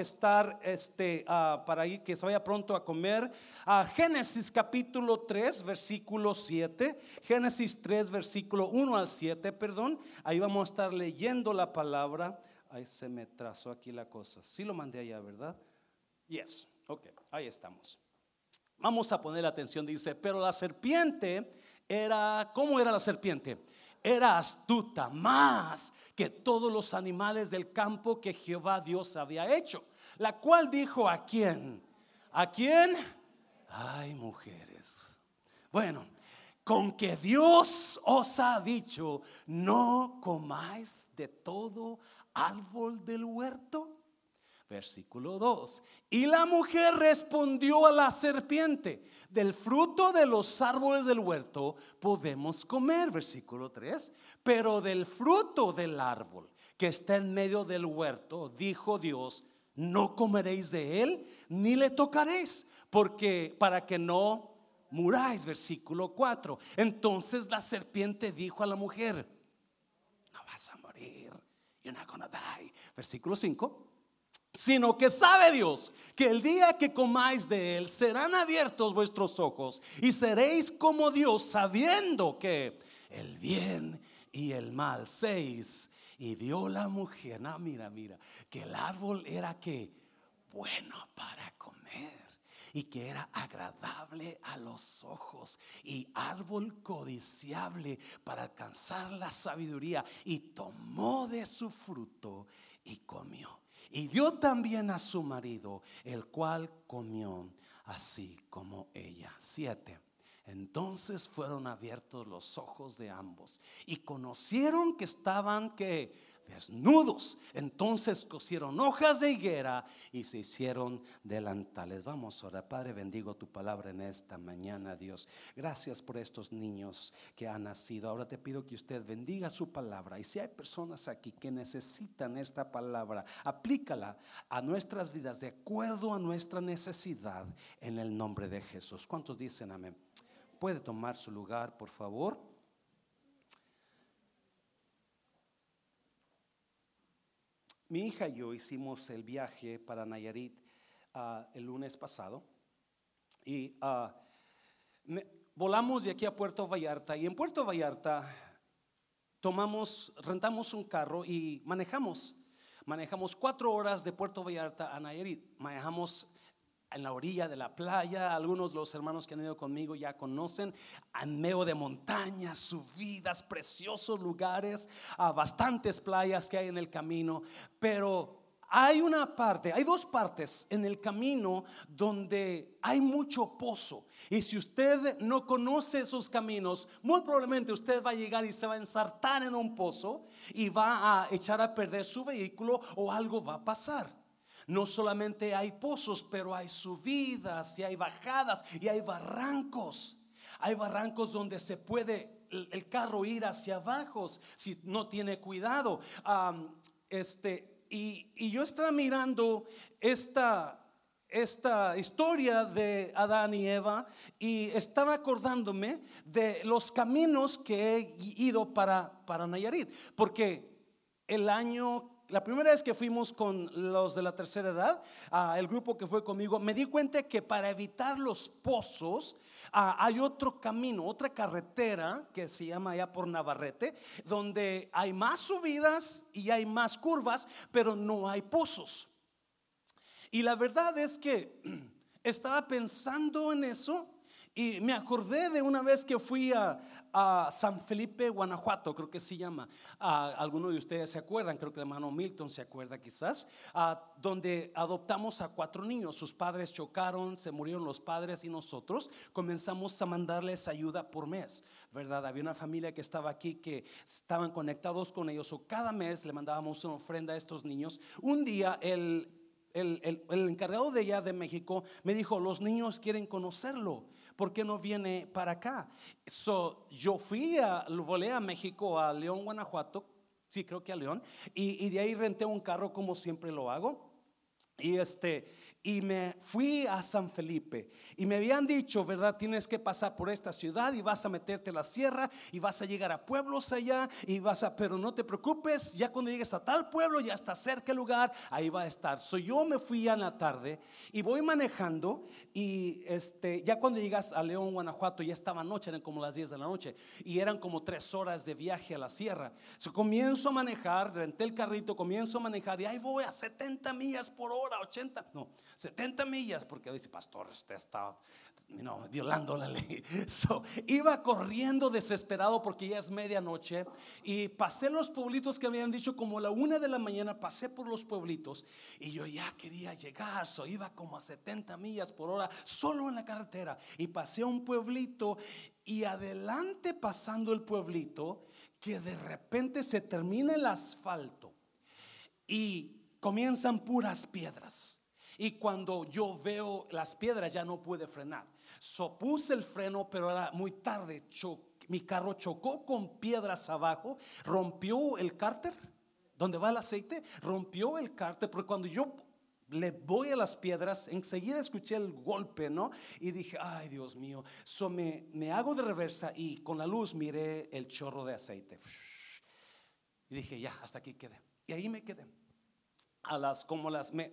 estar este, ah, para que se vaya pronto a comer a Génesis capítulo 3, versículo 7. Génesis 3, versículo 1 al 7, perdón. Ahí vamos a estar leyendo la palabra. Ahí se me trazó aquí la cosa. Sí lo mandé allá, ¿verdad? Yes, ok, ahí estamos. Vamos a poner atención, dice, pero la serpiente era, ¿cómo era la serpiente? Era astuta más que todos los animales del campo que Jehová Dios había hecho. La cual dijo a quién? ¿A quién? Ay, mujeres. Bueno, con que Dios os ha dicho, no comáis de todo árbol del huerto. Versículo 2. Y la mujer respondió a la serpiente, del fruto de los árboles del huerto podemos comer. Versículo 3. Pero del fruto del árbol que está en medio del huerto, dijo Dios, no comeréis de él, ni le tocaréis, porque para que no muráis. Versículo 4. Entonces la serpiente dijo a la mujer, no vas a morir, you're not gonna die. Versículo 5 sino que sabe Dios que el día que comáis de él serán abiertos vuestros ojos y seréis como Dios sabiendo que el bien y el mal seis. Y vio la mujer, no, mira, mira, que el árbol era que bueno para comer y que era agradable a los ojos y árbol codiciable para alcanzar la sabiduría y tomó de su fruto y comió y dio también a su marido, el cual comió así como ella. Siete. Entonces fueron abiertos los ojos de ambos y conocieron que estaban que desnudos. Entonces cosieron hojas de higuera y se hicieron delantales. Vamos ahora, Padre, bendigo tu palabra en esta mañana, Dios. Gracias por estos niños que han nacido. Ahora te pido que usted bendiga su palabra. Y si hay personas aquí que necesitan esta palabra, aplícala a nuestras vidas de acuerdo a nuestra necesidad en el nombre de Jesús. ¿Cuántos dicen amén? Puede tomar su lugar, por favor. Mi hija y yo hicimos el viaje para Nayarit ah, el lunes pasado y ah, volamos de aquí a Puerto Vallarta y en Puerto Vallarta tomamos, rentamos un carro y manejamos. Manejamos cuatro horas de Puerto Vallarta a Nayarit. Manejamos en la orilla de la playa. Algunos de los hermanos que han ido conmigo ya conocen, en medio de montañas, subidas, preciosos lugares, a bastantes playas que hay en el camino. Pero hay una parte, hay dos partes en el camino donde hay mucho pozo. Y si usted no conoce esos caminos, muy probablemente usted va a llegar y se va a ensartar en un pozo y va a echar a perder su vehículo o algo va a pasar. No solamente hay pozos, pero hay subidas y hay bajadas y hay barrancos. Hay barrancos donde se puede el, carro ir hacia abajo si no tiene cuidado. este, y, y, yo estaba mirando esta, esta historia de Adán y Eva y estaba acordándome de los caminos que he ido para, para Nayarit. Porque el año la primera vez que fuimos con los de la tercera edad, el grupo que fue conmigo, me di cuenta que para evitar los pozos hay otro camino, otra carretera que se llama allá por Navarrete, donde hay más subidas y hay más curvas, pero no hay pozos. Y la verdad es que estaba pensando en eso y me acordé de una vez que fui a, San Felipe, Guanajuato, creo que se llama. algunos de ustedes se acuerdan, creo que el hermano Milton se acuerda quizás, donde adoptamos a cuatro niños. Sus padres chocaron, se murieron los padres y nosotros comenzamos a mandarles ayuda por mes, ¿verdad? Había una familia que estaba aquí que estaban conectados con ellos o cada mes le mandábamos una ofrenda a estos niños. Un día el el, encargado de allá de México me dijo, los niños quieren conocerlo. ¿Por qué no viene para acá? So, yo fui a, volé a México, a León, Guanajuato, sí, creo que a León, y, de ahí renté un carro como siempre lo hago. Y este, y me fui a San Felipe y me habían dicho, ¿verdad? Tienes que pasar por esta ciudad y vas a meterte a la sierra y vas a llegar a pueblos allá y vas a, pero no te preocupes, ya cuando llegues a tal pueblo ya está cerca el lugar, ahí va a estar. So yo me fui en la tarde y voy manejando y este, ya cuando llegas a León, Guanajuato, ya estaba noche, eran como las 10 de la noche y eran como tres horas de viaje a la sierra. So comienzo a manejar, renté el carrito, comienzo a manejar y ahí voy a 70 millas por hora, 80, no. 70 millas, porque dice, pastor, usted está violando la ley. So, iba corriendo desesperado porque ya es medianoche y pasé los pueblitos que habían dicho como la una de la mañana, pasé por los pueblitos y yo ya quería llegar, so, iba como a 70 millas por hora solo en la carretera y pasé a un pueblito y adelante pasando el pueblito que de repente se termina el asfalto y comienzan puras piedras. Y cuando yo veo las piedras ya no pude frenar. So puse el freno, pero era muy tarde. mi carro chocó con piedras abajo, rompió el cárter donde va el aceite, rompió el cárter, porque cuando yo le voy a las piedras, enseguida escuché el golpe, ¿no? Y dije, ay Dios mío, so me, me hago de reversa y con la luz miré el chorro de aceite. Y dije, ya, hasta aquí quedé. Y ahí me quedé a las como las me,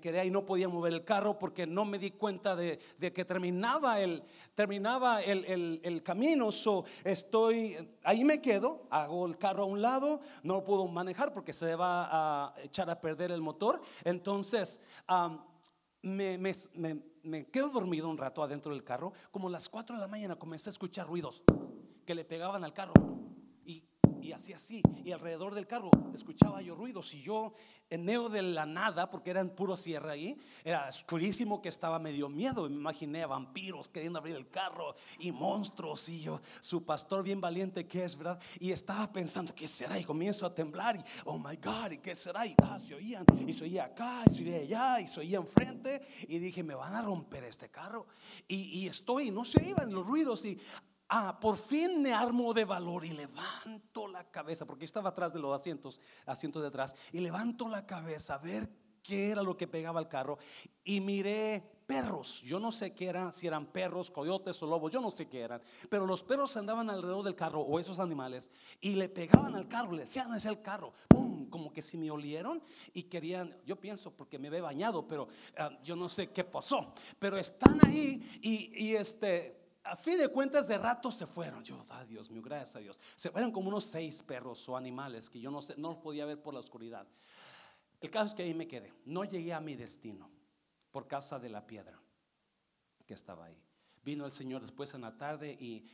quedé ahí no podía mover el carro porque no me di cuenta de, que terminaba el terminaba el, camino. So estoy ahí me quedo hago el carro a un lado no puedo manejar porque se va a echar a perder el motor. Entonces me, me, quedo dormido un rato adentro del carro como a las 4 de la mañana comencé a escuchar ruidos que le pegaban al carro y así así. Y alrededor del carro escuchaba yo ruidos y yo en medio de la nada, porque era en puro sierra ahí, era oscurísimo que estaba medio miedo. Me imaginé a vampiros queriendo abrir el carro y monstruos y yo, su pastor bien valiente que es, ¿verdad? Y estaba pensando, ¿qué será? Y comienzo a temblar y, oh my God, ¿y qué será? Y ah, se oían, y se oía acá, y se oía allá, y se oía enfrente. Y dije, me van a romper este carro. Y, y estoy, no se iban los ruidos y ah, por fin me armo de valor y levanto la cabeza, porque estaba atrás de los asientos, asientos de atrás, y levanto la cabeza a ver qué era lo que pegaba al carro y miré perros. Yo no sé qué eran, si eran perros, coyotes o lobos, yo no sé qué eran, pero los perros andaban alrededor del carro o esos animales y le pegaban al carro, le decían hacia el carro, ¡pum! Como que si me olieron y querían, yo pienso porque me ve bañado, pero ah, yo no sé qué pasó, pero están ahí y, y este a fin de cuentas de rato se fueron. Yo, ah, Dios mío, gracias a Dios. Se fueron como unos seis perros o animales que yo no, sé, no los podía ver por la oscuridad. El caso es que ahí me quedé. No llegué a mi destino por causa de la piedra que estaba ahí. Vino el Señor después en la tarde y,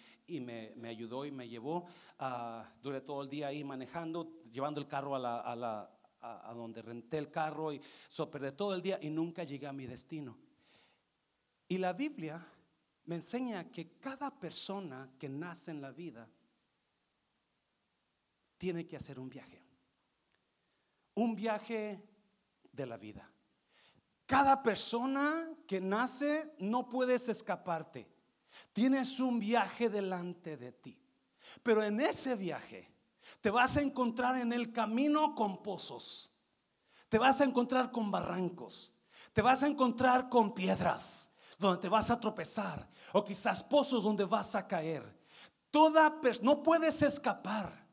me, ayudó y me llevó. Uh, duré todo el día ahí manejando, llevando el carro a, la, a, donde renté el carro y so, todo el día y nunca llegué a mi destino. Y la Biblia me enseña que cada persona que nace en la vida tiene que hacer un viaje. Un viaje de la vida. Cada persona que nace no puedes escaparte. Tienes un viaje delante de ti. Pero en ese viaje te vas a encontrar en el camino con pozos. Te vas a encontrar con barrancos. Te vas a encontrar con piedras donde te vas a tropezar o quizás pozos donde vas a caer. Toda no puedes escapar.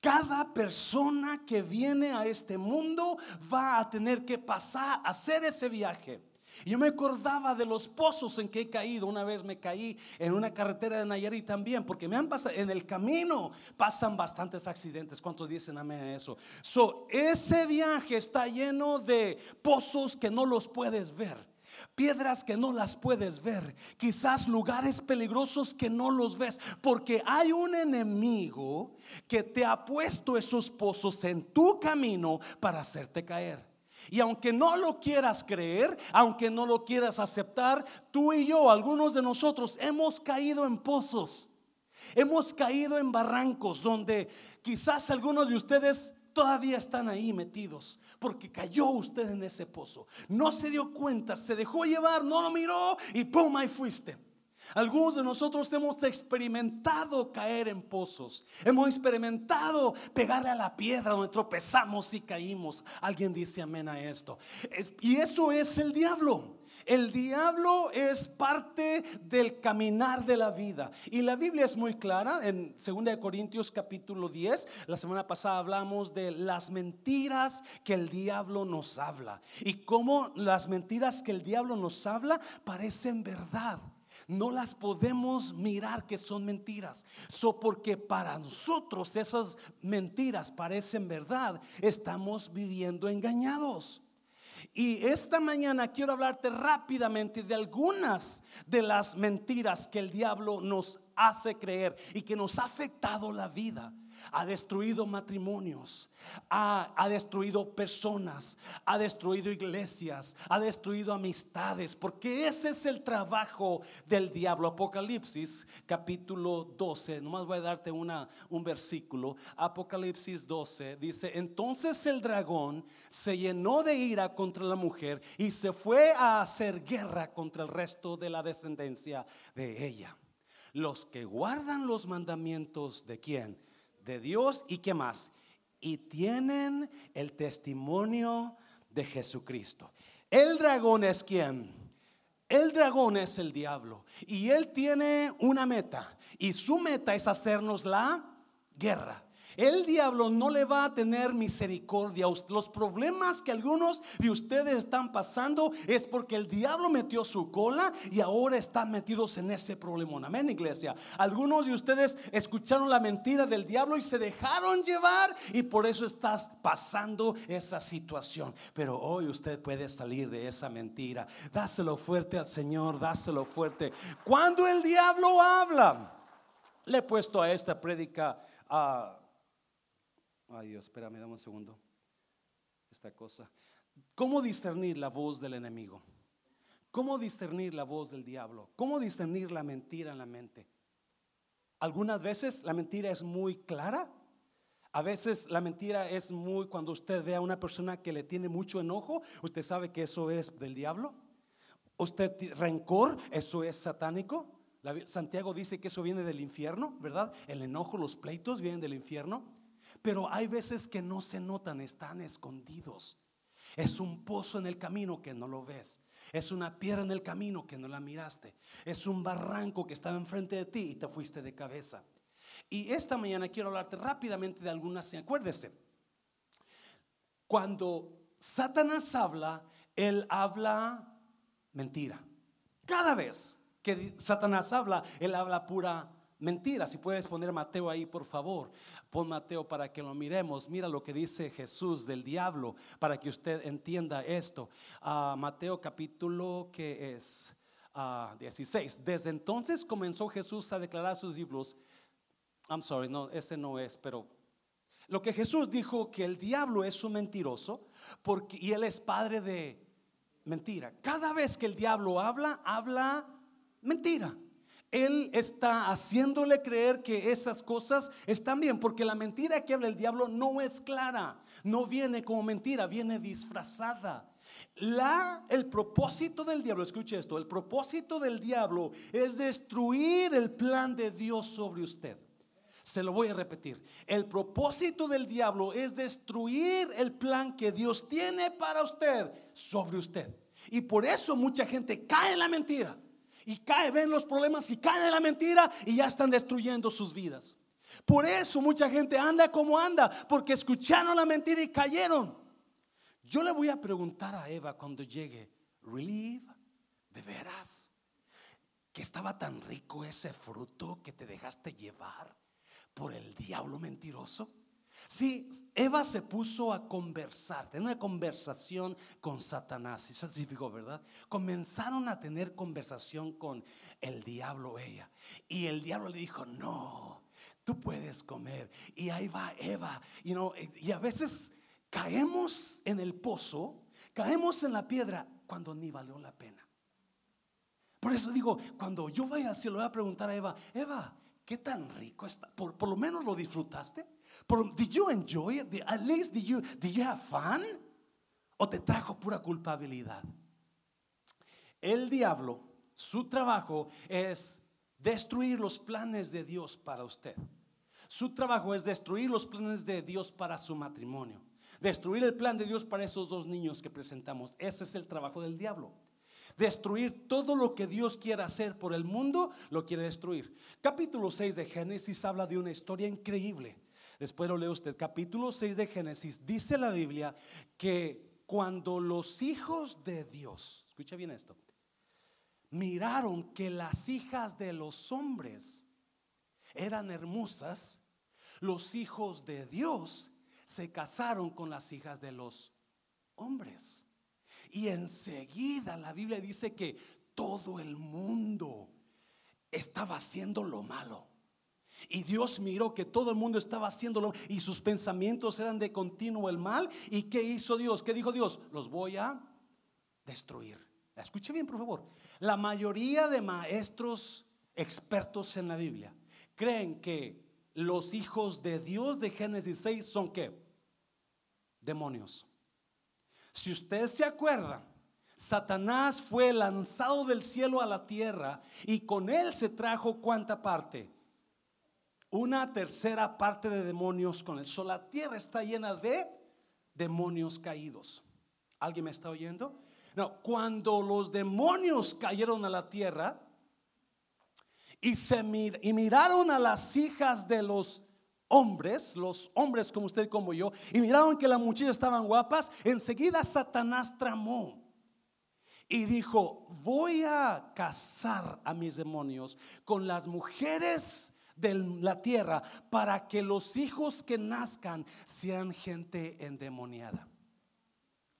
Cada persona que viene a este mundo va a tener que pasar, a hacer ese viaje. Yo me acordaba de los pozos en que he caído. Una vez me caí en una carretera de Nayarit también, porque me han pasado en el camino pasan bastantes accidentes. ¿Cuántos dicen amén a eso? So, ese viaje está lleno de pozos que no los puedes ver piedras que no las puedes ver, quizás lugares peligrosos que no los ves, porque hay un enemigo que te ha puesto esos pozos en tu camino para hacerte caer. Y aunque no lo quieras creer, aunque no lo quieras aceptar, tú y yo, algunos de nosotros, hemos caído en pozos. Hemos caído en barrancos donde quizás algunos de ustedes todavía están ahí metidos porque cayó usted en ese pozo. No se dio cuenta, se dejó llevar, no lo miró y ¡pum! ahí fuiste. Algunos de nosotros hemos experimentado caer en pozos. Hemos experimentado pegarle a la piedra donde tropezamos y caímos. Alguien dice amén a esto. y eso es el diablo. El diablo es parte del caminar de la vida. Y la Biblia es muy clara en 2 Corintios capítulo 10. La semana pasada hablamos de las mentiras que el diablo nos habla. Y cómo las mentiras que el diablo nos habla parecen verdad. No las podemos mirar que son mentiras. So porque para nosotros esas mentiras parecen verdad, estamos viviendo engañados. Y esta mañana quiero hablarte rápidamente de algunas de las mentiras que el diablo nos hace creer y que nos ha afectado la vida ha destruido matrimonios, ha, destruido personas, ha destruido iglesias, ha destruido amistades, porque ese es el trabajo del diablo. Apocalipsis capítulo 12, nomás voy a darte una, un versículo. Apocalipsis 12 dice, entonces el dragón se llenó de ira contra la mujer y se fue a hacer guerra contra el resto de la descendencia de ella. Los que guardan los mandamientos de quién? De Dios y qué más. Y tienen el testimonio de Jesucristo. El dragón es quien. El dragón es el diablo. Y él tiene una meta. Y su meta es hacernos la guerra. El diablo no le va a tener misericordia. Los problemas que algunos de ustedes están pasando es porque el diablo metió su cola y ahora están metidos en ese problema. Amén, iglesia. Algunos de ustedes escucharon la mentira del diablo y se dejaron llevar y por eso estás pasando esa situación. Pero hoy usted puede salir de esa mentira. Dáselo fuerte al Señor, dáselo fuerte. Cuando el diablo habla, le he puesto a esta prédica a Ay Dios, espérame, dame un segundo. Esta cosa. ¿Cómo discernir la voz del enemigo? ¿Cómo discernir la voz del diablo? ¿Cómo discernir la mentira en la mente? Algunas veces la mentira es muy clara. A veces la mentira es muy cuando usted ve a una persona que le tiene mucho enojo, usted sabe que eso es del diablo. Usted rencor, eso es satánico. Santiago dice que eso viene del infierno, ¿verdad? El enojo, los pleitos vienen del infierno. Pero hay veces que no se notan, están escondidos. Es un pozo en el camino que no lo ves. Es una piedra en el camino que no la miraste. Es un barranco que estaba enfrente de ti y te fuiste de cabeza. Y esta mañana quiero hablarte rápidamente de algunas. Acuérdese, cuando Satanás habla, él habla mentira. Cada vez que Satanás habla, él habla pura mentira. Si puedes poner Mateo ahí, por favor. Pon Mateo para que lo miremos. Mira lo que dice Jesús del diablo para que usted entienda esto. Ah, Mateo capítulo que es 16. Ah, Desde entonces comenzó Jesús a declarar a sus discípulos. I'm sorry, no, ese no es, pero lo que Jesús dijo que el diablo es un mentiroso porque y él es padre de mentira. Cada vez que el diablo habla, habla mentira. Él está haciéndole creer que esas cosas están bien, porque la mentira que habla el diablo no es clara, no viene como mentira, viene disfrazada. La, el propósito del diablo, escuche esto, el propósito del diablo es destruir el plan de Dios sobre usted. Se lo voy a repetir. El propósito del diablo es destruir el plan que Dios tiene para usted sobre usted. Y por eso mucha gente cae en la mentira y cae, ven los problemas y caen en la mentira y ya están destruyendo sus vidas. Por eso mucha gente anda como anda, porque escucharon la mentira y cayeron. Yo le voy a preguntar a Eva cuando llegue, ¿really? ¿De veras? ¿Que estaba tan rico ese fruto que te dejaste llevar por el diablo mentiroso? Sí, Eva se puso a conversar, tener una conversación con Satanás, eso significó, ¿verdad? Comenzaron a tener conversación con el diablo ella. Y el diablo le dijo, no, tú puedes comer. Y ahí va Eva. y a veces caemos en el pozo, caemos en la piedra cuando ni valió la pena. Por eso digo, cuando yo vaya al cielo, voy a preguntar a Eva, Eva, ¿qué tan rico está? ¿Por, por lo menos lo disfrutaste? Did you enjoy it? At least did you, did you have fun? ¿O te trajo pura culpabilidad? El diablo Su trabajo es destruir los planes de Dios para usted. Su trabajo es destruir los planes de Dios para su matrimonio. Destruir el plan de Dios para esos dos niños que presentamos. Ese es el trabajo del diablo. Destruir todo lo que Dios quiere hacer por el mundo, lo quiere destruir. Capítulo 6 de Génesis habla de una historia increíble. Después lo lee usted. Capítulo 6 de Génesis dice la Biblia que cuando los hijos de Dios, escucha bien esto, miraron que las hijas de los hombres eran hermosas, los hijos de Dios se casaron con las hijas de los hombres. Y enseguida la Biblia dice que todo el mundo estaba haciendo lo malo. Y Dios miró que todo el mundo estaba haciendo lo y sus pensamientos eran de continuo el mal. ¿Y qué hizo Dios? ¿Qué dijo Dios? Los voy a destruir. Escuche bien, por favor. La mayoría de maestros expertos en la Biblia creen que los hijos de Dios de Génesis 6 son qué? Demonios. Si usted se acuerda, Satanás fue lanzado del cielo a la tierra y con él se trajo cuánta parte? Una tercera parte de demonios con él. So, la tierra está llena de demonios caídos. ¿Alguien me está oyendo? No, cuando los demonios cayeron a la tierra, y, se y miraron a las hijas de los hombres, los hombres como usted como yo, y miraron que las muchachas estaban guapas, enseguida Satanás tramó y dijo, voy a casar a mis demonios con las mujeres de la tierra para que los hijos que nazcan sean gente endemoniada.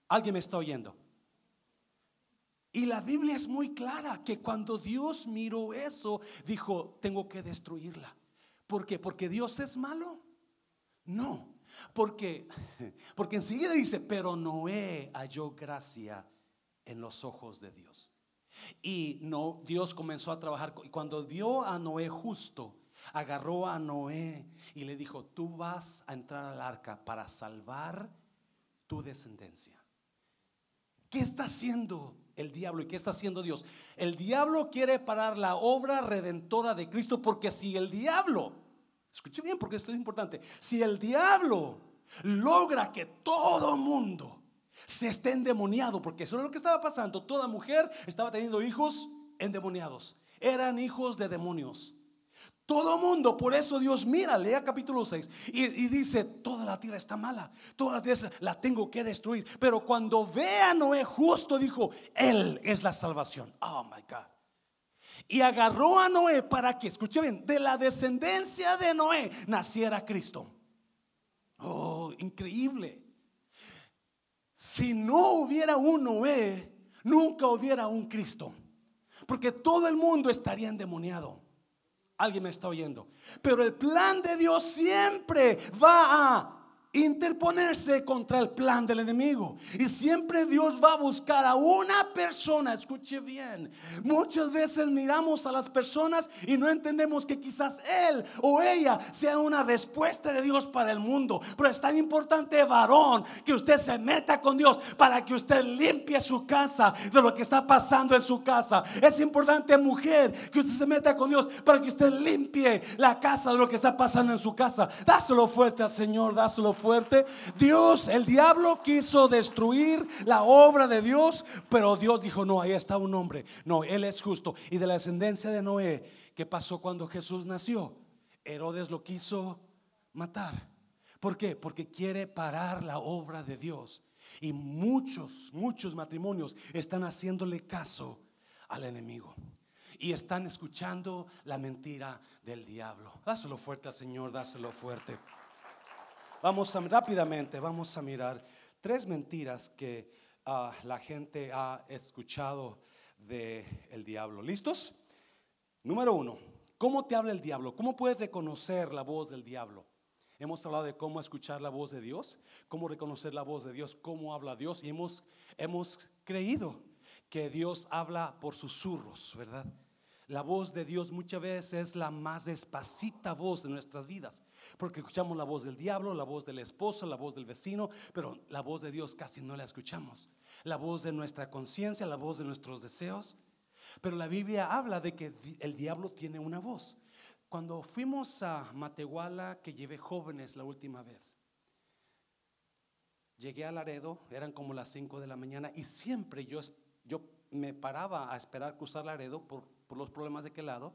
¿Alguien me está oyendo? Y la Biblia es muy clara que cuando Dios miró eso, dijo, tengo que destruirla. ¿Por qué? Porque Dios es malo. No, porque, porque enseguida dice, pero Noé halló gracia en los ojos de Dios. Y no, Dios comenzó a trabajar. Y cuando vio a Noé justo, agarró a Noé y le dijo, tú vas a entrar al arca para salvar tu descendencia. ¿Qué está haciendo el diablo y qué está haciendo Dios. El diablo quiere parar la obra redentora de Cristo porque si el diablo, escuche bien porque esto es importante, si el diablo logra que todo mundo se esté endemoniado, porque eso es lo que estaba pasando, toda mujer estaba teniendo hijos endemoniados, eran hijos de demonios. Todo mundo, por eso Dios mira, lea capítulo 6 y, dice, toda la tierra está mala, toda la tierra la tengo que destruir. Pero cuando ve a Noé justo, dijo, Él es la salvación. Oh, my God. Y agarró a Noé para que, escuche bien, de la descendencia de Noé naciera Cristo. Oh, increíble. Si no hubiera un Noé, nunca hubiera un Cristo. Porque todo el mundo estaría endemoniado. Alguien me está oyendo. Pero el plan de Dios siempre va a interponerse contra el plan del enemigo. Y siempre Dios va a buscar a una persona, escuche bien, muchas veces miramos a las personas y no entendemos que quizás él o ella sea una respuesta de Dios para el mundo. Pero es tan importante, varón, que usted se meta con Dios para que usted limpie su casa de lo que está pasando en su casa. Es importante, mujer, que usted se meta con Dios para que usted limpie la casa de lo que está pasando en su casa. Dáselo fuerte al Señor, dáselo fuerte Dios, el diablo quiso destruir la obra de Dios, pero Dios dijo, no, ahí está un hombre. No, él es justo. Y de la descendencia de Noé, ¿qué pasó cuando Jesús nació? Herodes lo quiso matar. ¿Por qué? Porque quiere parar la obra de Dios. Y muchos, muchos matrimonios están haciéndole caso al enemigo. Y están escuchando la mentira del diablo. Dáselo fuerte al Señor, dáselo fuerte. Vamos a, rápidamente, vamos a mirar tres mentiras que ah, la gente ha escuchado del el diablo. ¿Listos? Número uno, ¿cómo te habla el diablo? ¿Cómo puedes reconocer la voz del diablo? Hemos hablado de cómo escuchar la voz de Dios, cómo reconocer la voz de Dios, cómo habla Dios y hemos, hemos creído que Dios habla por susurros, ¿verdad? La voz de Dios muchas veces es la más despacita voz de nuestras vidas, porque escuchamos la voz del diablo, la voz del esposo, la voz del vecino, pero la voz de Dios casi no la escuchamos. La voz de nuestra conciencia, la voz de nuestros deseos. Pero la Biblia habla de que el diablo tiene una voz. Cuando fuimos a Matehuala, que llevé jóvenes la última vez, llegué a Laredo, eran como las 5 de la mañana y siempre yo, yo me paraba a esperar cruzar Laredo por, por los problemas de aquel lado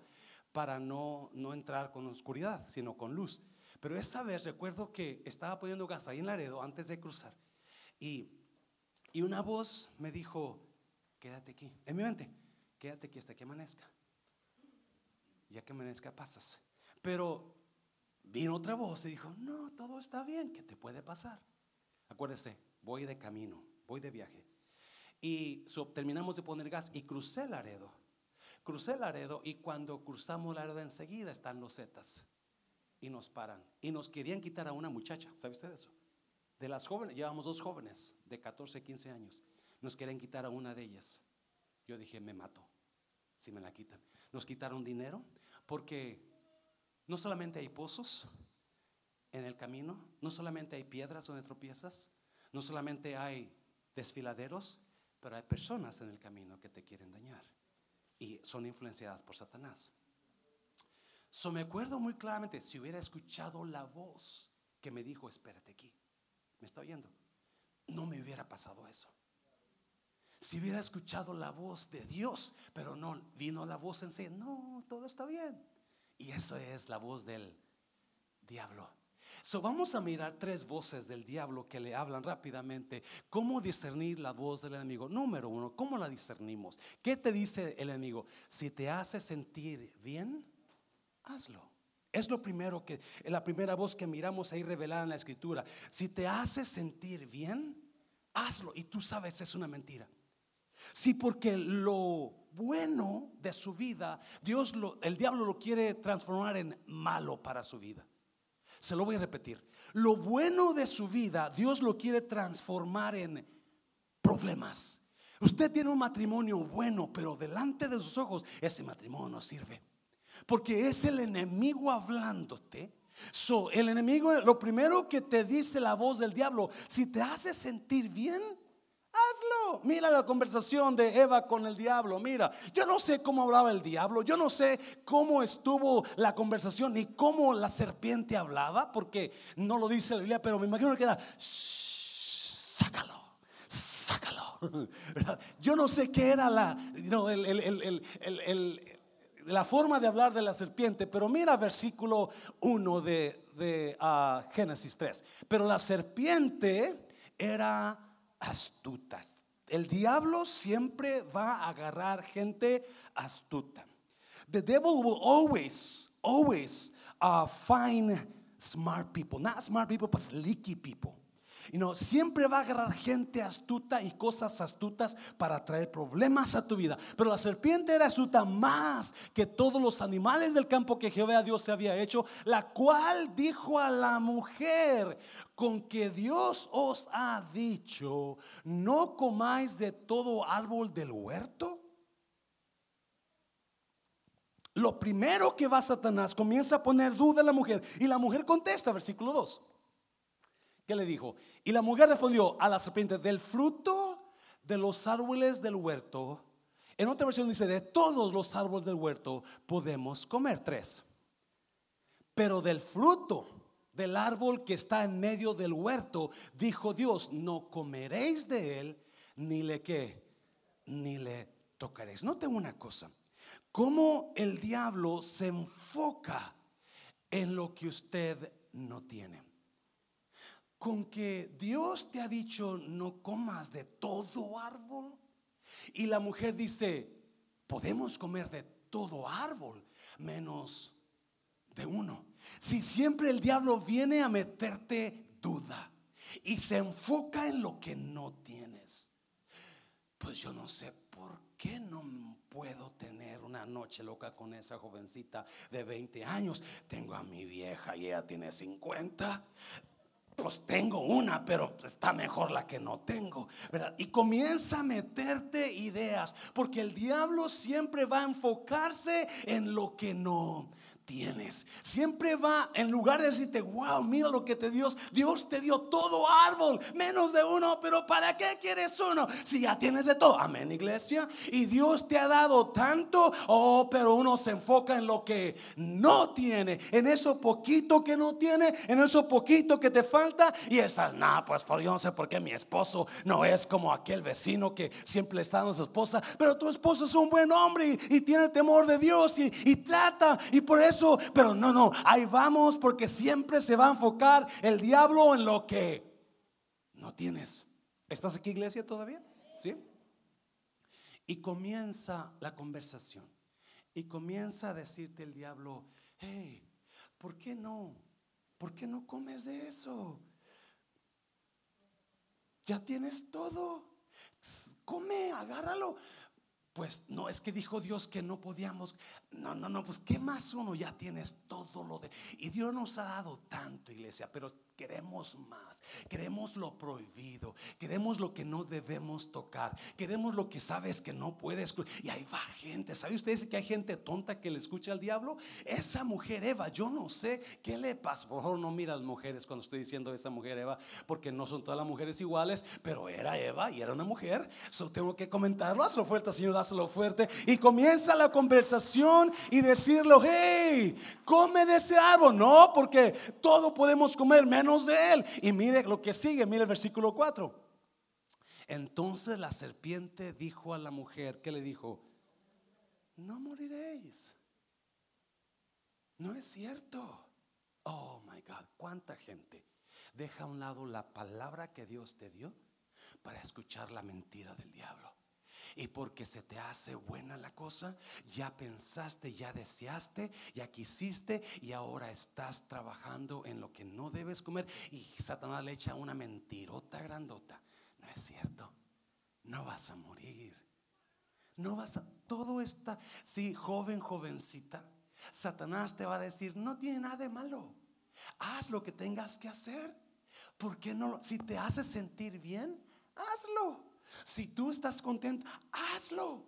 para no, no entrar con oscuridad, sino con luz. Pero esa vez recuerdo que estaba poniendo gas ahí en Laredo antes de cruzar y, y una voz me dijo, quédate aquí, en mi mente, quédate aquí hasta que amanezca. Ya que amanezca pasas. Pero vino otra voz y dijo, no, todo está bien, ¿qué te puede pasar? Acuérdese, voy de camino, voy de viaje. Y terminamos de poner gas y crucé Laredo. Crucé Laredo y cuando cruzamos Laredo enseguida están los Zetas y nos paran. Y nos querían quitar a una muchacha, ¿sabe usted eso? De las jóvenes, llevamos dos jóvenes de 14, 15 años. Nos querían quitar a una de ellas. Yo dije, me mato si me la quitan. Nos quitaron dinero porque no solamente hay pozos en el camino, no solamente hay piedras donde tropiezas, no solamente hay desfiladeros, pero hay personas en el camino que te quieren dañar y son influenciadas por Satanás. So me acuerdo muy claramente, si hubiera escuchado la voz que me dijo, espérate aquí, ¿me está oyendo? No me hubiera pasado eso. Si hubiera escuchado la voz de Dios, pero no vino la voz en sí, no, todo está bien. Y eso es la voz del diablo. So vamos a mirar tres voces del diablo que le hablan rápidamente. ¿Cómo discernir la voz del enemigo? Número uno, ¿cómo la discernimos? ¿Qué te dice el enemigo? Si te hace sentir bien, hazlo. Es lo primero que, la primera voz que miramos ahí revelada en la escritura. Si te hace sentir bien, hazlo. Y tú sabes, es una mentira. Sí, porque lo bueno de su vida, Dios, lo, el diablo lo quiere transformar en malo para su vida. Se lo voy a repetir. Lo bueno de su vida, Dios lo quiere transformar en problemas. Usted tiene un matrimonio bueno, pero delante de sus ojos ese matrimonio no sirve. Porque es el enemigo hablándote. So, el enemigo, lo primero que te dice la voz del diablo, si te hace sentir bien, hazlo. Mira la conversación de Eva con el diablo. Mira, yo no sé cómo hablaba el diablo, yo no sé cómo estuvo la conversación ni cómo la serpiente hablaba, porque no lo dice la Biblia, pero me imagino que era, sácalo, sácalo. Yo no sé qué era la, no, el, el, el la forma de hablar de la serpiente, pero mira versículo 1 de, ah, Génesis 3. Pero la serpiente era astuta. El diablo siempre va a agarrar gente astuta. The devil will always, always uh, find smart people, not smart people, but sneaky people. Y no, siempre va a agarrar gente astuta y cosas astutas para traer problemas a tu vida. Pero la serpiente era astuta más que todos los animales del campo que Jehová Dios se había hecho, la cual dijo a la mujer, con que Dios os ha dicho, no comáis de todo árbol del huerto. Lo primero que va Satanás comienza a poner duda a la mujer y la mujer contesta, versículo 2. ¿Qué le dijo? Y la mujer respondió a la serpiente, del fruto de los árboles del huerto. En otra versión dice, de todos los árboles del huerto podemos comer tres. Pero del fruto del árbol que está en medio del huerto, dijo Dios, no comeréis de él, ni le qué, ni le tocaréis. Note una cosa, cómo el diablo se enfoca en lo que usted no tiene con que Dios te ha dicho no comas de todo árbol. Y la mujer dice, podemos comer de todo árbol, menos de uno. Si siempre el diablo viene a meterte duda y se enfoca en lo que no tienes, pues yo no sé por qué no puedo tener una noche loca con esa jovencita de 20 años. Tengo a mi vieja y ella tiene 50 pues tengo una, pero está mejor la que no tengo. Y comienza a meterte ideas, porque el diablo siempre va a enfocarse en lo que no tienes. Siempre va, en lugar de decirte, wow, mira lo que te dio, Dios te dio todo árbol, menos de uno, pero ¿para qué quieres uno? Si ya tienes de todo. Amén, iglesia. Y Dios te ha dado tanto, oh, pero uno se enfoca en lo que no tiene, en eso poquito que no tiene, en eso poquito que te falta. Y estás, nah, pues por yo no sé por qué mi esposo no es como aquel vecino que siempre está con su esposa, pero tu esposo es un buen hombre y, tiene temor de Dios y trata, y por eso, pero no, no, ahí vamos porque siempre se va a enfocar el diablo en lo que no tienes. ¿Estás aquí, iglesia, todavía? ¿Sí? Y comienza la conversación. Y comienza a decirte el diablo, hey, ¿por qué no? ¿Por qué no comes de eso? Ya tienes todo. Come, agárralo. Pues no, es que dijo Dios que no podíamos. No, no, no, pues ¿qué más uno? Ya tienes todo lo de... Y Dios nos ha dado tanto, iglesia, pero queremos más. Queremos lo prohibido. Queremos lo que no debemos tocar. Queremos lo que sabes que no puedes. Y ahí va gente. ¿Sabe usted que hay gente tonta que le escucha al diablo? Esa mujer Eva, yo no sé qué le pasa. Por favor, no mira a las mujeres cuando estoy diciendo esa mujer Eva, porque no son todas las mujeres iguales, pero era Eva y era una mujer. So tengo que comentarlo. Hazlo fuerte, Señor, hazlo fuerte. Y comienza la conversación y decirlo, hey, come de ese árbol. No, porque todo podemos comer menos de él. Y mire lo que sigue, mire el versículo 4. Entonces la serpiente dijo a la mujer, que le dijo? No moriréis. No es cierto. Oh my God, cuánta gente deja a un lado la palabra que Dios te dio para escuchar la mentira del diablo. Y porque se te hace buena la cosa, ya pensaste, ya deseaste, ya quisiste y ahora estás trabajando en lo que no debes comer. Y Satanás le echa una mentirota grandota. No es cierto. No vas a morir. No vas a... Todo está... Sí, joven, jovencita. Satanás te va a decir, no tiene nada de malo. Haz lo que tengas que hacer. ¿Por qué no? Si te hace sentir bien, hazlo. Si tú estás contento, hazlo.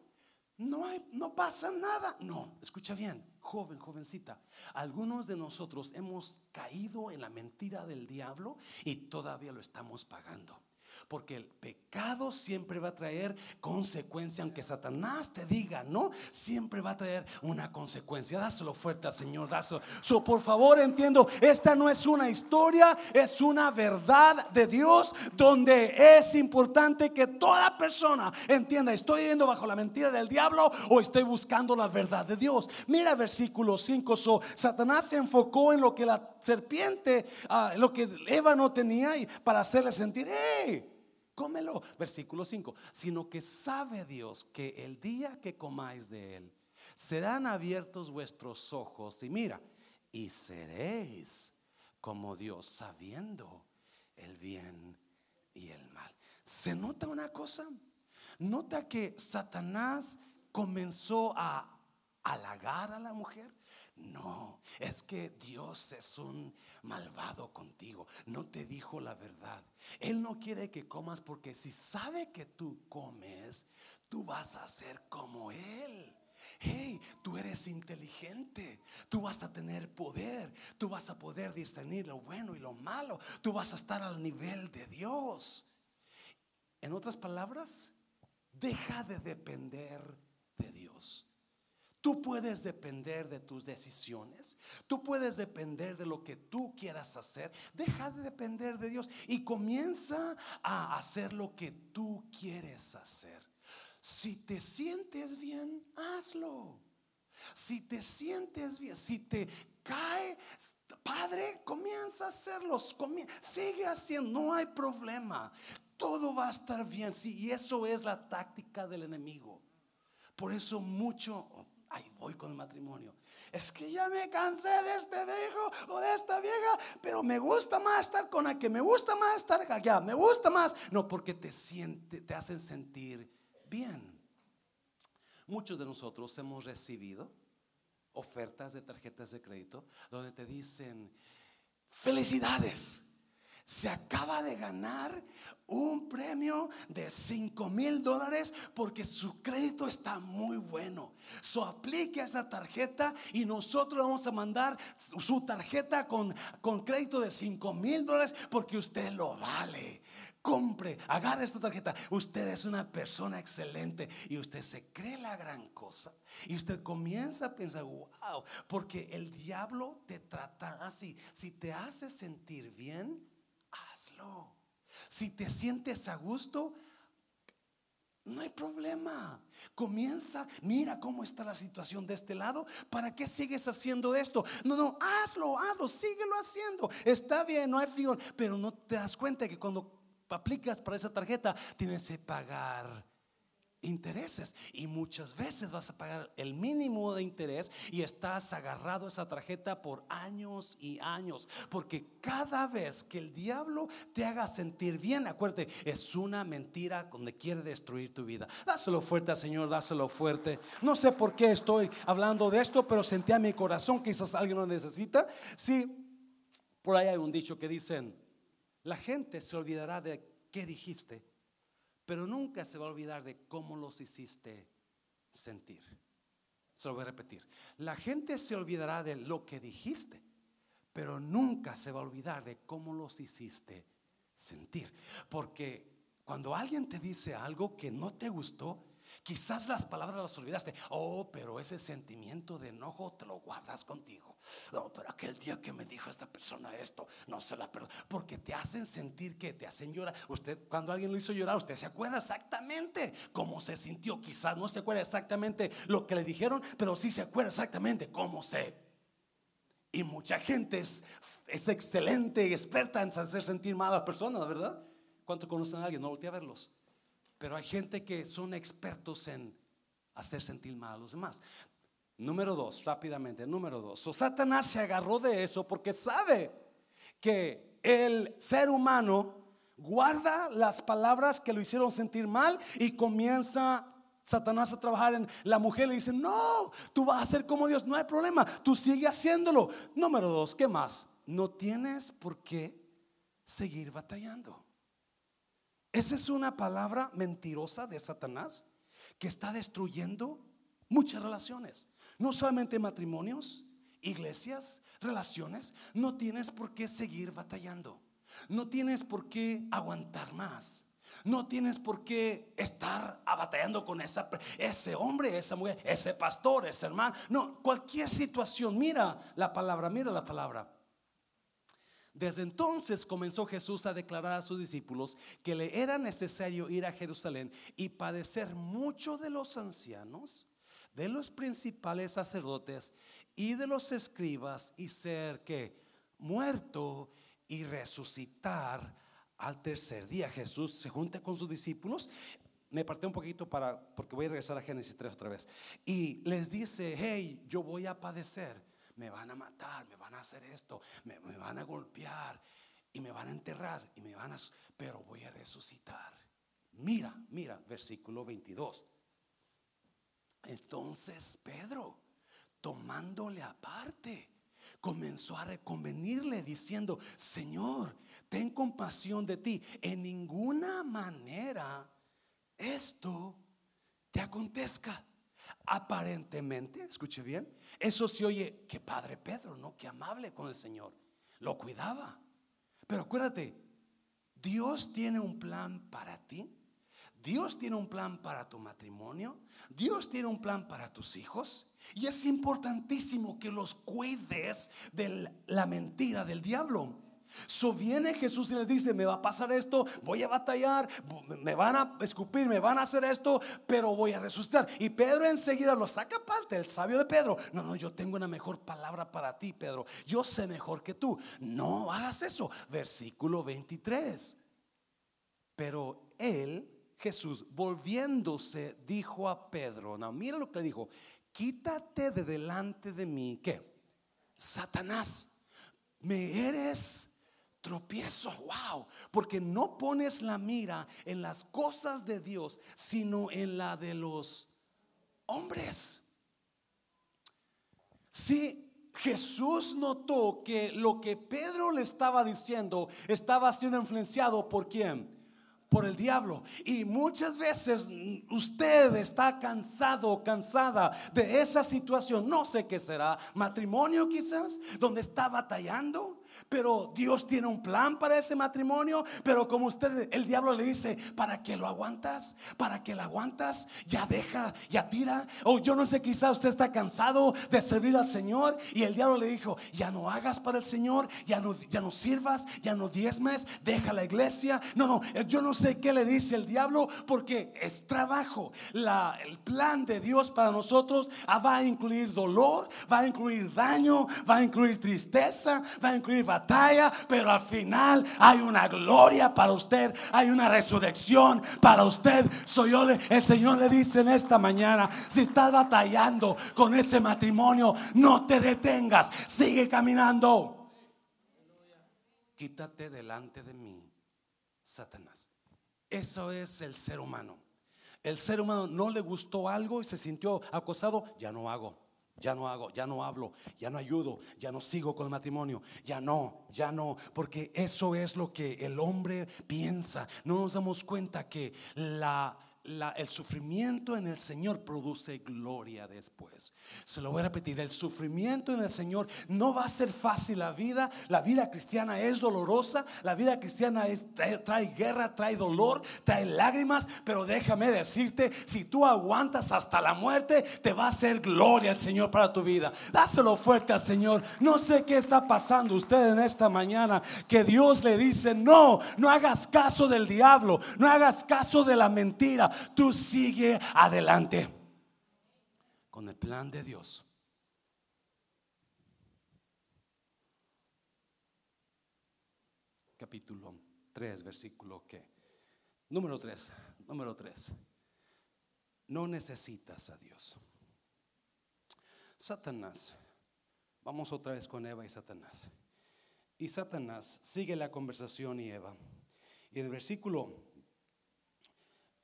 No, no pasa nada. No, escucha bien, joven, jovencita. Algunos de nosotros hemos caído en la mentira del diablo y todavía lo estamos pagando. Porque el pecado siempre va a traer consecuencia, aunque Satanás te diga, ¿no? Siempre va a traer una consecuencia. Dáselo fuerte al Señor, dáselo. So, por favor, entiendo, esta no es una historia, es una verdad de Dios donde es importante que toda persona entienda, estoy yendo bajo la mentira del diablo o estoy buscando la verdad de Dios. Mira versículo 5, so, Satanás se enfocó en lo que la serpiente, ah, lo que Eva no tenía para hacerle sentir, hey, cómelo. Versículo 5, sino que sabe Dios que el día que comáis de él, serán abiertos vuestros ojos y mira, y seréis como Dios sabiendo el bien y el mal. ¿Se nota una cosa? Nota que Satanás comenzó a halagar a la mujer. No, es que Dios es un malvado contigo. No te dijo la verdad. Él no quiere que comas porque si sabe que tú comes, tú vas a ser como Él. Hey, tú eres inteligente, tú vas a tener poder, tú vas a poder discernir lo bueno y lo malo, tú vas a estar al nivel de Dios. En otras palabras, deja de depender de Dios. Tú puedes depender de tus decisiones. Tú puedes depender de lo que tú quieras hacer. Deja de depender de Dios y comienza a hacer lo que tú quieres hacer. Si te sientes bien, hazlo. Si te sientes bien, si te cae, Padre, comienza a hacerlos. Sigue haciendo, no hay problema. Todo va a estar bien. Sí, y eso es la táctica del enemigo. Por eso mucho, Ahí voy con el matrimonio. Es que ya me cansé de este viejo o de esta vieja, pero me gusta más estar con la que me gusta más estar allá, me gusta más. No, porque te siente, te hacen sentir bien. Muchos de nosotros hemos recibido ofertas de tarjetas de crédito donde te dicen, felicidades, se acaba de ganar un premio de 5 mil dólares porque su crédito está muy bueno. So aplique a esta tarjeta y nosotros vamos a mandar su tarjeta con, con crédito de 5 mil dólares porque usted lo vale. Compre, agarre esta tarjeta. Usted es una persona excelente y usted se cree la gran cosa. Y usted comienza a pensar, wow, porque el diablo te trata así. Si te hace sentir bien, Si te sientes a gusto, no hay problema. Comienza, mira cómo está la situación de este lado. ¿Para qué sigues haciendo esto? No, no, hazlo, hazlo, síguelo haciendo. Está bien, no hay frío, pero no te das cuenta que cuando aplicas para esa tarjeta tienes que pagar intereses. Y muchas veces vas a pagar el mínimo de interés y estás agarrado a esa tarjeta por años y años. Porque cada vez que el diablo te haga sentir bien acuérdate es una mentira donde quiere destruir tu vida. Dáselo fuerte al Señor dáselo fuerte. No sé por qué estoy hablando de esto pero sentí a mi corazón quizás alguien lo necesita. Sí por ahí hay un dicho que dicen la gente se olvidará de qué dijiste pero nunca se va a olvidar de cómo los hiciste sentir. Se lo voy a repetir. La gente se olvidará de lo que dijiste, pero nunca se va a olvidar de cómo los hiciste sentir. Porque cuando alguien te dice algo que no te gustó, Quizás las palabras las olvidaste. Oh, pero ese sentimiento de enojo te lo guardas contigo. No, pero aquel día que me dijo esta persona esto, no se la perdono. Porque te hacen sentir que te hacen llorar. Usted, cuando alguien lo hizo llorar, usted se acuerda exactamente cómo se sintió. Quizás no se acuerda exactamente lo que le dijeron, pero sí se acuerda exactamente cómo se. Y mucha gente es, es excelente y experta en hacer sentir mal a las personas, ¿verdad? ¿Cuánto conocen a alguien? No voltea a verlos. Pero hay gente que son expertos en hacer sentir mal a los demás. Número dos, rápidamente, número dos. Satanás se agarró de eso porque sabe que el ser humano guarda las palabras que lo hicieron sentir mal y comienza Satanás a trabajar en la mujer. Le dice, no, tú vas a ser como Dios, no hay problema, tú sigue haciéndolo. Número dos, ¿qué más? No tienes por qué seguir batallando. Esa es una palabra mentirosa de Satanás que está destruyendo muchas relaciones. No solamente matrimonios, iglesias, relaciones. No tienes por qué seguir batallando. No tienes por qué aguantar más. No tienes por qué estar batallando con esa, ese hombre, esa mujer, ese pastor, ese hermano. No, cualquier situación. Mira la palabra, mira la palabra. Desde entonces comenzó Jesús a declarar a sus discípulos que le era necesario ir a Jerusalén y padecer mucho de los ancianos, de los principales sacerdotes y de los escribas y ser que muerto y resucitar al tercer día. Jesús se junta con sus discípulos. Me parté un poquito para porque voy a regresar a Génesis 3 otra vez. Y les dice, "Hey, yo voy a padecer." Me van a matar, me van a hacer esto, me, van a golpear y me van a enterrar y me van a... Pero voy a resucitar. Mira, mira, versículo 22. Entonces Pedro, tomándole aparte, comenzó a reconvenirle diciendo, Señor, ten compasión de ti. En ninguna manera esto te acontezca. Aparentemente, escuche bien, eso se oye, que padre Pedro, ¿no? Que amable con el Señor. Lo cuidaba. Pero acuérdate, Dios tiene un plan para ti. Dios tiene un plan para tu matrimonio. Dios tiene un plan para tus hijos. Y es importantísimo que los cuides de la mentira del diablo. So viene Jesús y les dice, me va a pasar esto, voy a batallar, me van a escupir, me van a hacer esto, pero voy a resucitar. Y Pedro enseguida lo saca aparte, el sabio de Pedro. No, no, yo tengo una mejor palabra para ti, Pedro. Yo sé mejor que tú. No hagas eso. Versículo 23. Pero él, Jesús, volviéndose, dijo a Pedro, no, mira lo que le dijo, quítate de delante de mí, ¿qué? Satanás, me eres tropiezo, wow, porque no pones la mira en las cosas de Dios, sino en la de los hombres. Si Jesús notó que lo que Pedro le estaba diciendo estaba siendo influenciado por quién? Por el diablo. Y muchas veces usted está cansado, cansada de esa situación. No sé qué será. Matrimonio quizás, donde está batallando pero Dios tiene un plan para ese matrimonio. Pero como usted, el diablo le dice, ¿para qué lo aguantas? ¿Para qué lo aguantas? Ya deja, ya tira. O yo no sé, quizá usted está cansado de servir al Señor. Y el diablo le dijo, ya no hagas para el Señor, ya no, ya no sirvas, ya no diezmes, deja la iglesia. No, no, yo no sé qué le dice el diablo porque es trabajo. La, el plan de Dios para nosotros ah, va a incluir dolor, va a incluir daño, va a incluir tristeza, va a incluir batalla, pero al final hay una gloria para usted, hay una resurrección para usted. Soy yo, el Señor le dice en esta mañana, si estás batallando con ese matrimonio, no te detengas, sigue caminando. Quítate delante de mí, Satanás. Eso es el ser humano. El ser humano no le gustó algo y se sintió acosado, ya no hago. Ya no hago, ya no hablo, ya no ayudo, ya no sigo con el matrimonio, ya no, ya no, porque eso es lo que el hombre piensa. No nos damos cuenta que la el sufrimiento en el Señor produce gloria después. Se lo voy a repetir, el sufrimiento en el Señor no va a ser fácil la vida. La vida cristiana es dolorosa, la vida cristiana trae, guerra, trae dolor, trae lágrimas, pero déjame decirte, si tú aguantas hasta la muerte, te va a hacer gloria el Señor para tu vida. Dáselo fuerte al Señor. No sé qué está pasando usted en esta mañana, que Dios le dice, no, no hagas caso del diablo, no hagas caso de la mentira tú sigue adelante con el plan de Dios. Capítulo 3, versículo que número 3, número 3. No necesitas a Dios. Satanás. Vamos otra vez con Eva y Satanás. Y Satanás sigue la conversación y Eva. Y el versículo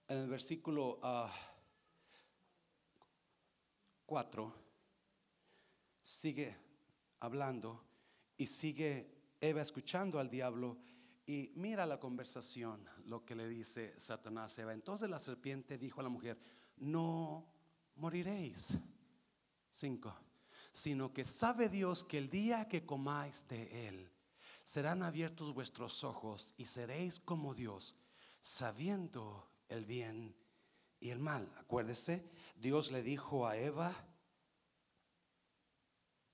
en el versículo 4 ah, sigue hablando y sigue Eva escuchando al diablo y mira la conversación, lo que le dice Satanás a Eva. Entonces la serpiente dijo a la mujer, no moriréis. 5. Sino que sabe Dios que el día que comáis de él, serán abiertos vuestros ojos y seréis como Dios, sabiendo el bien y el mal. Acuérdese, Dios le dijo a Eva,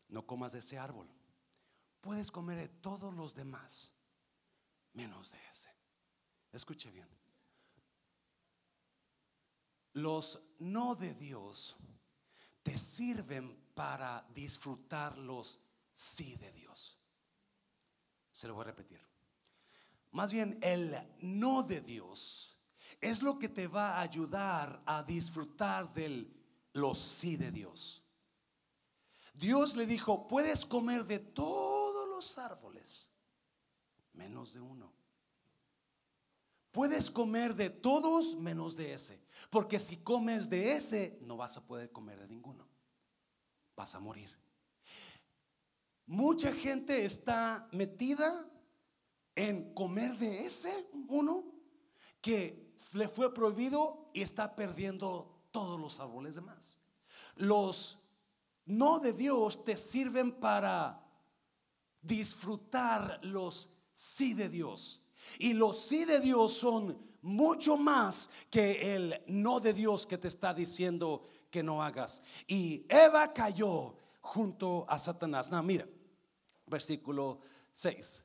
no comas de ese árbol. Puedes comer de todos los demás, menos de ese. Escuche bien. Los no de Dios te sirven para disfrutar los sí de Dios. Se lo voy a repetir. Más bien, el no de Dios es lo que te va a ayudar a disfrutar del los sí de Dios. Dios le dijo, puedes comer de todos los árboles, menos de uno. Puedes comer de todos menos de ese. Porque si comes de ese, no vas a poder comer de ninguno. Vas a morir. Mucha gente está metida en comer de ese uno que le fue prohibido y está perdiendo todos los árboles demás. Los no de Dios te sirven para disfrutar los sí de Dios. Y los sí de Dios son mucho más que el no de Dios que te está diciendo que no hagas. Y Eva cayó junto a Satanás. No, mira, versículo 6.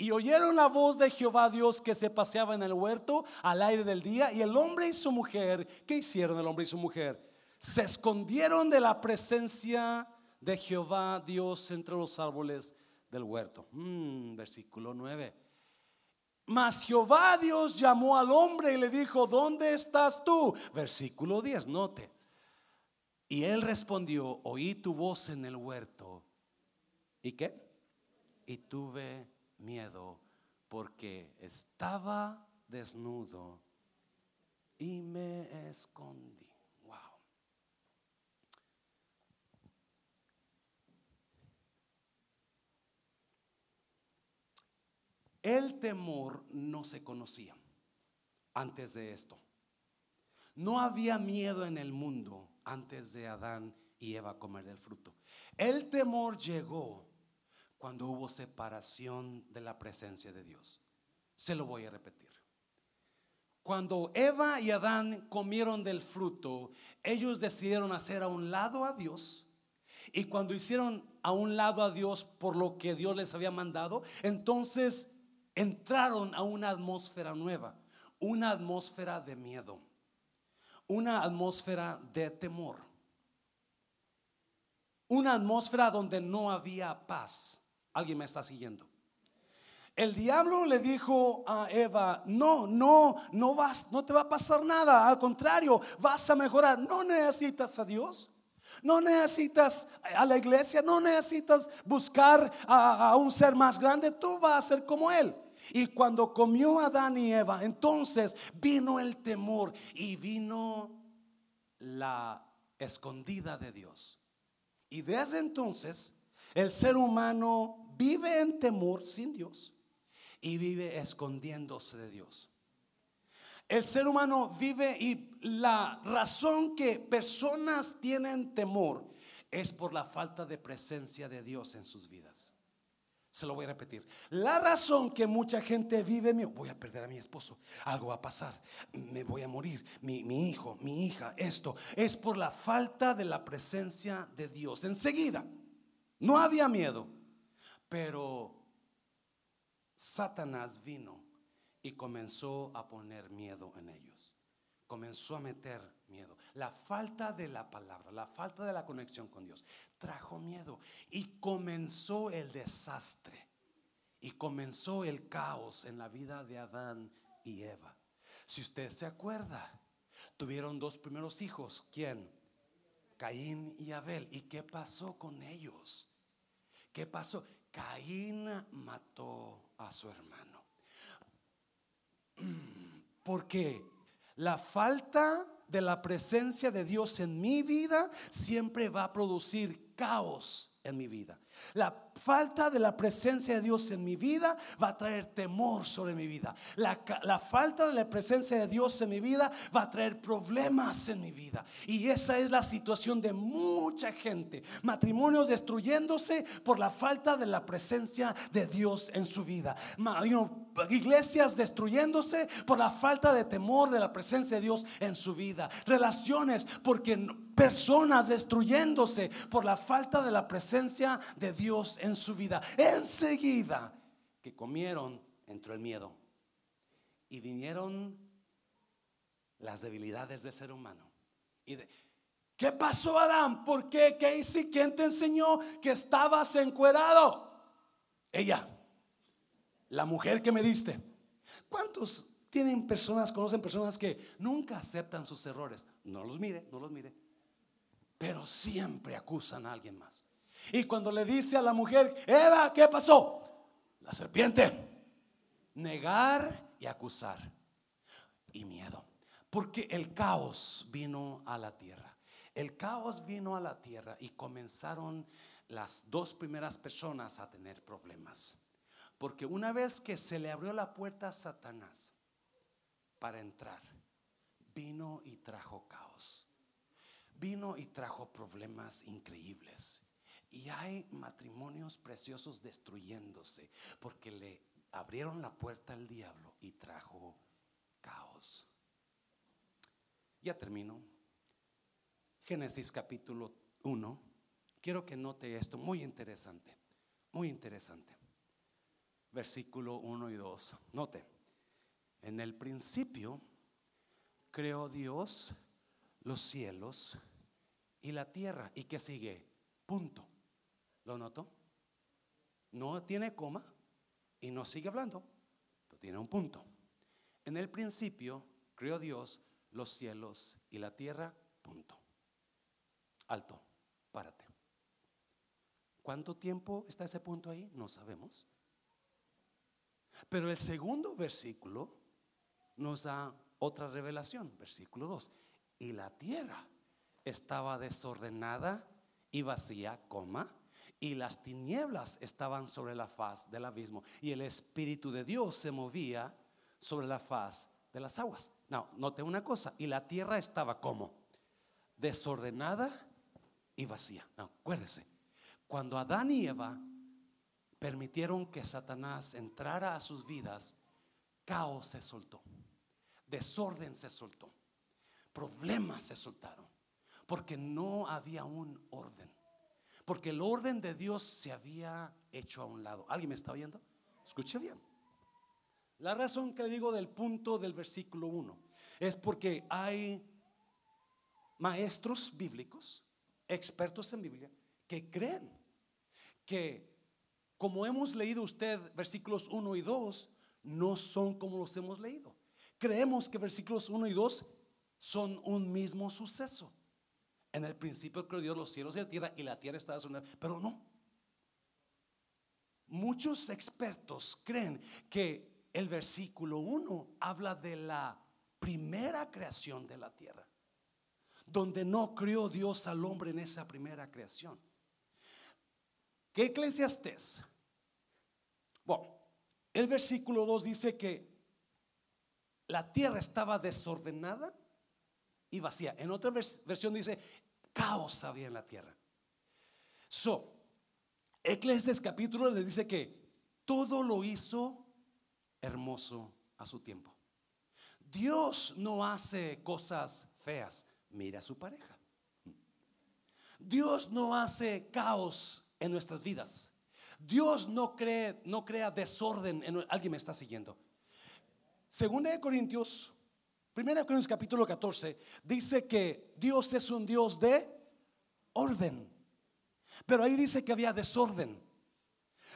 Y oyeron la voz de Jehová Dios que se paseaba en el huerto al aire del día. Y el hombre y su mujer, ¿qué hicieron el hombre y su mujer? Se escondieron de la presencia de Jehová Dios entre los árboles del huerto. Mm, versículo 9. Mas Jehová Dios llamó al hombre y le dijo, ¿dónde estás tú? Versículo 10, note. Y él respondió, oí tu voz en el huerto. ¿Y qué? Y tuve miedo porque estaba desnudo y me escondí. Wow. El temor no se conocía antes de esto. No había miedo en el mundo antes de Adán y Eva comer del fruto. El temor llegó cuando hubo separación de la presencia de Dios. Se lo voy a repetir. Cuando Eva y Adán comieron del fruto, ellos decidieron hacer a un lado a Dios. Y cuando hicieron a un lado a Dios por lo que Dios les había mandado, entonces entraron a una atmósfera nueva, una atmósfera de miedo, una atmósfera de temor, una atmósfera donde no había paz. ¿Alguien me está siguiendo? El diablo le dijo a Eva, no, no, no vas, no te va a pasar nada, al contrario, vas a mejorar. No necesitas a Dios. No necesitas a la iglesia, no necesitas buscar a, a, un ser más grande, tú vas a ser como Él. Y cuando comió Adán y Eva, entonces vino el temor y vino la escondida de Dios. Y desde entonces el ser humano vive en temor sin Dios y vive escondiéndose de Dios. El ser humano vive y la razón que personas tienen temor es por la falta de presencia de Dios en sus vidas. Se lo voy a repetir. La razón que mucha gente vive, voy a perder a mi esposo, algo va a pasar, me voy a morir, mi, mi hijo, mi hija, esto, es por la falta de la presencia de Dios. Enseguida, no había miedo, pero Satanás vino y comenzó a poner miedo en ellos. Comenzó a meter miedo. La falta de la palabra, la falta de la conexión con Dios, trajo miedo y comenzó el desastre. Y comenzó el caos en la vida de Adán y Eva. Si usted se acuerda, tuvieron dos primeros hijos. ¿Quién? Caín y Abel. ¿Y qué pasó con ellos? ¿Qué pasó? Caín mató a su hermano. Porque la falta de la presencia de Dios en mi vida siempre va a producir caos en mi vida. La falta de la presencia de Dios en mi vida va a traer temor sobre mi vida. La, la, falta de la presencia de Dios en mi vida va a traer problemas en mi vida. Y esa es la situación de mucha gente. Matrimonios destruyéndose por la falta de la presencia de Dios en su vida. Iglesias destruyéndose por la falta de temor de la presencia de Dios en su vida. Relaciones porque personas destruyéndose por la falta de la presencia de Dios en su vida. Enseguida que comieron, entró el miedo. Y vinieron las debilidades del ser humano. Y de, ¿Qué pasó, Adán? ¿Por qué? ¿Quién te enseñó que estabas encuerado? Ella, la mujer que me diste. ¿Cuántos tienen personas, conocen personas que nunca aceptan sus errores? No los mire, no los mire. Pero siempre acusan a alguien más. Y cuando le dice a la mujer, Eva, ¿qué pasó? La serpiente. Negar y acusar. Y miedo. Porque el caos vino a la tierra. El caos vino a la tierra y comenzaron las dos primeras personas a tener problemas. Porque una vez que se le abrió la puerta a Satanás para entrar, vino y trajo caos. Vino y trajo problemas increíbles. Y hay matrimonios preciosos destruyéndose porque le abrieron la puerta al diablo y trajo caos. Ya termino. Génesis capítulo 1. Quiero que note esto, muy interesante, muy interesante. Versículo 1 y 2. Note, en el principio creó Dios los cielos y la tierra. ¿Y qué sigue? punto. ¿Lo notó? No tiene coma y no sigue hablando, pero tiene un punto. En el principio creó Dios los cielos y la tierra, punto. Alto, párate. ¿Cuánto tiempo está ese punto ahí? No sabemos. Pero el segundo versículo nos da otra revelación, versículo 2. Y la tierra estaba desordenada y vacía, coma, y las tinieblas estaban sobre la faz del abismo, y el Espíritu de Dios se movía sobre la faz de las aguas. No, note una cosa, y la tierra estaba como desordenada y vacía. No, acuérdese, cuando Adán y Eva permitieron que Satanás entrara a sus vidas, caos se soltó, desorden se soltó, problemas se soltaron, porque no había un orden, porque el orden de Dios se había hecho a un lado. ¿Alguien me está oyendo? Escuche bien. La razón que le digo del punto del versículo 1 es porque hay maestros bíblicos, expertos en Biblia, que creen que como hemos leído usted versículos 1 y 2, no son como los hemos leído. Creemos que versículos 1 y 2 son un mismo suceso. En el principio creó Dios los cielos y la tierra y la tierra estaba sobre pero no. Muchos expertos creen que el versículo 1 habla de la primera creación de la tierra, donde no creó Dios al hombre en esa primera creación. ¿Qué eclesiastés? El versículo 2 dice que la tierra estaba desordenada y vacía. En otra versión dice, caos había en la tierra. So, Eclesiastes capítulo le dice que todo lo hizo hermoso a su tiempo. Dios no hace cosas feas. Mira a su pareja. Dios no hace caos en nuestras vidas. Dios no, cree, no crea desorden. En, Alguien me está siguiendo. Segunda de Corintios, primera de Corintios capítulo 14, dice que Dios es un Dios de orden. Pero ahí dice que había desorden.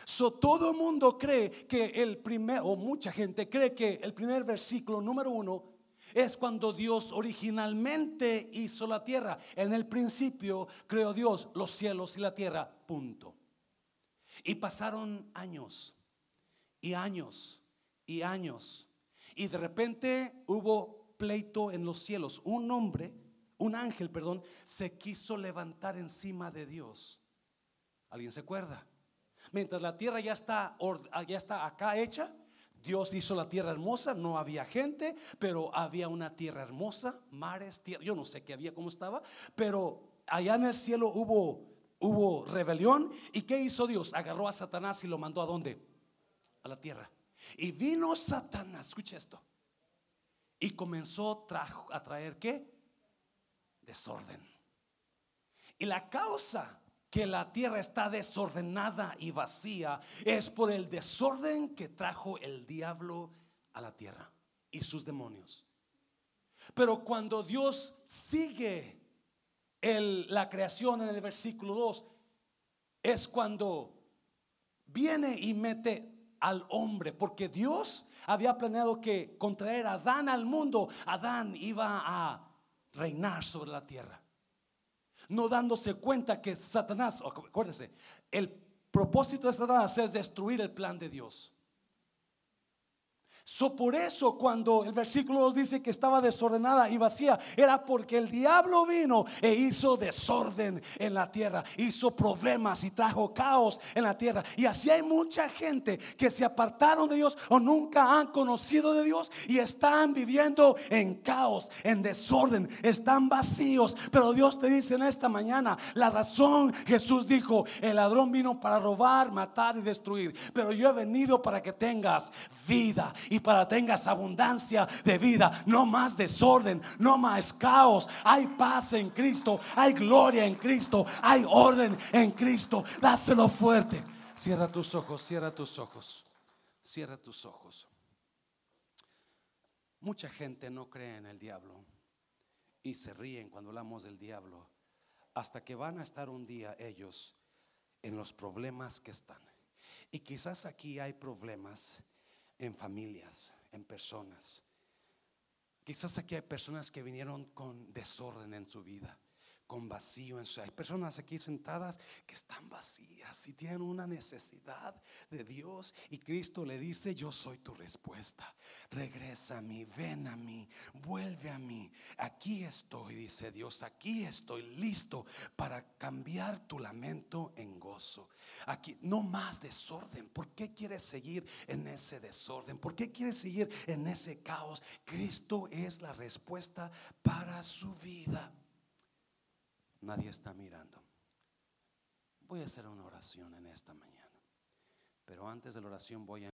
So, todo el mundo cree que el primer, o mucha gente cree que el primer versículo número uno es cuando Dios originalmente hizo la tierra. En el principio creó Dios los cielos y la tierra, punto. Y pasaron años y años y años. Y de repente hubo pleito en los cielos. Un hombre, un ángel, perdón, se quiso levantar encima de Dios. ¿Alguien se acuerda? Mientras la tierra ya está, ya está acá hecha, Dios hizo la tierra hermosa, no había gente, pero había una tierra hermosa, mares, tierra, yo no sé qué había, cómo estaba, pero allá en el cielo hubo, hubo rebelión. ¿Y qué hizo Dios? Agarró a Satanás y lo mandó a dónde? A la tierra. Y vino Satanás, escucha esto, y comenzó a traer qué? Desorden. Y la causa que la tierra está desordenada y vacía es por el desorden que trajo el diablo a la tierra y sus demonios. Pero cuando Dios sigue la creación en el versículo 2, es cuando viene y mete al hombre, porque Dios había planeado que contraer a Adán al mundo, Adán iba a reinar sobre la tierra no dándose cuenta que Satanás, acuérdense, el propósito de Satanás es destruir el plan de Dios. So, por eso cuando el versículo 2 dice que estaba desordenada y vacía, era porque el diablo vino e hizo desorden en la tierra, hizo problemas y trajo caos en la tierra. Y así hay mucha gente que se apartaron de Dios o nunca han conocido de Dios y están viviendo en caos, en desorden, están vacíos. Pero Dios te dice en esta mañana, la razón Jesús dijo, el ladrón vino para robar, matar y destruir, pero yo he venido para que tengas vida y para tengas abundancia de vida. No más desorden, no más caos. Hay paz en Cristo, hay gloria en Cristo, hay orden en Cristo. Dáselo fuerte. Cierra tus ojos, cierra tus ojos, cierra tus ojos. Mucha gente no cree en el diablo y se ríen cuando hablamos del diablo. hasta que van a estar un día ellos en los problemas que están. Y quizás aquí hay problemas en familias, en personas. Quizás aquí hay personas que vinieron con desorden en su vida con vacío en su Hay personas aquí sentadas que están vacías y tienen una necesidad de Dios y Cristo le dice, yo soy tu respuesta. Regresa a mí, ven a mí, vuelve a mí. Aquí estoy, dice Dios, aquí estoy listo para cambiar tu lamento en gozo. Aquí no más desorden. ¿Por qué quieres seguir en ese desorden? ¿Por qué quieres seguir en ese caos? Cristo es la respuesta para su vida. Nadie está mirando. Voy a hacer una oración en esta mañana. Pero antes de la oración voy a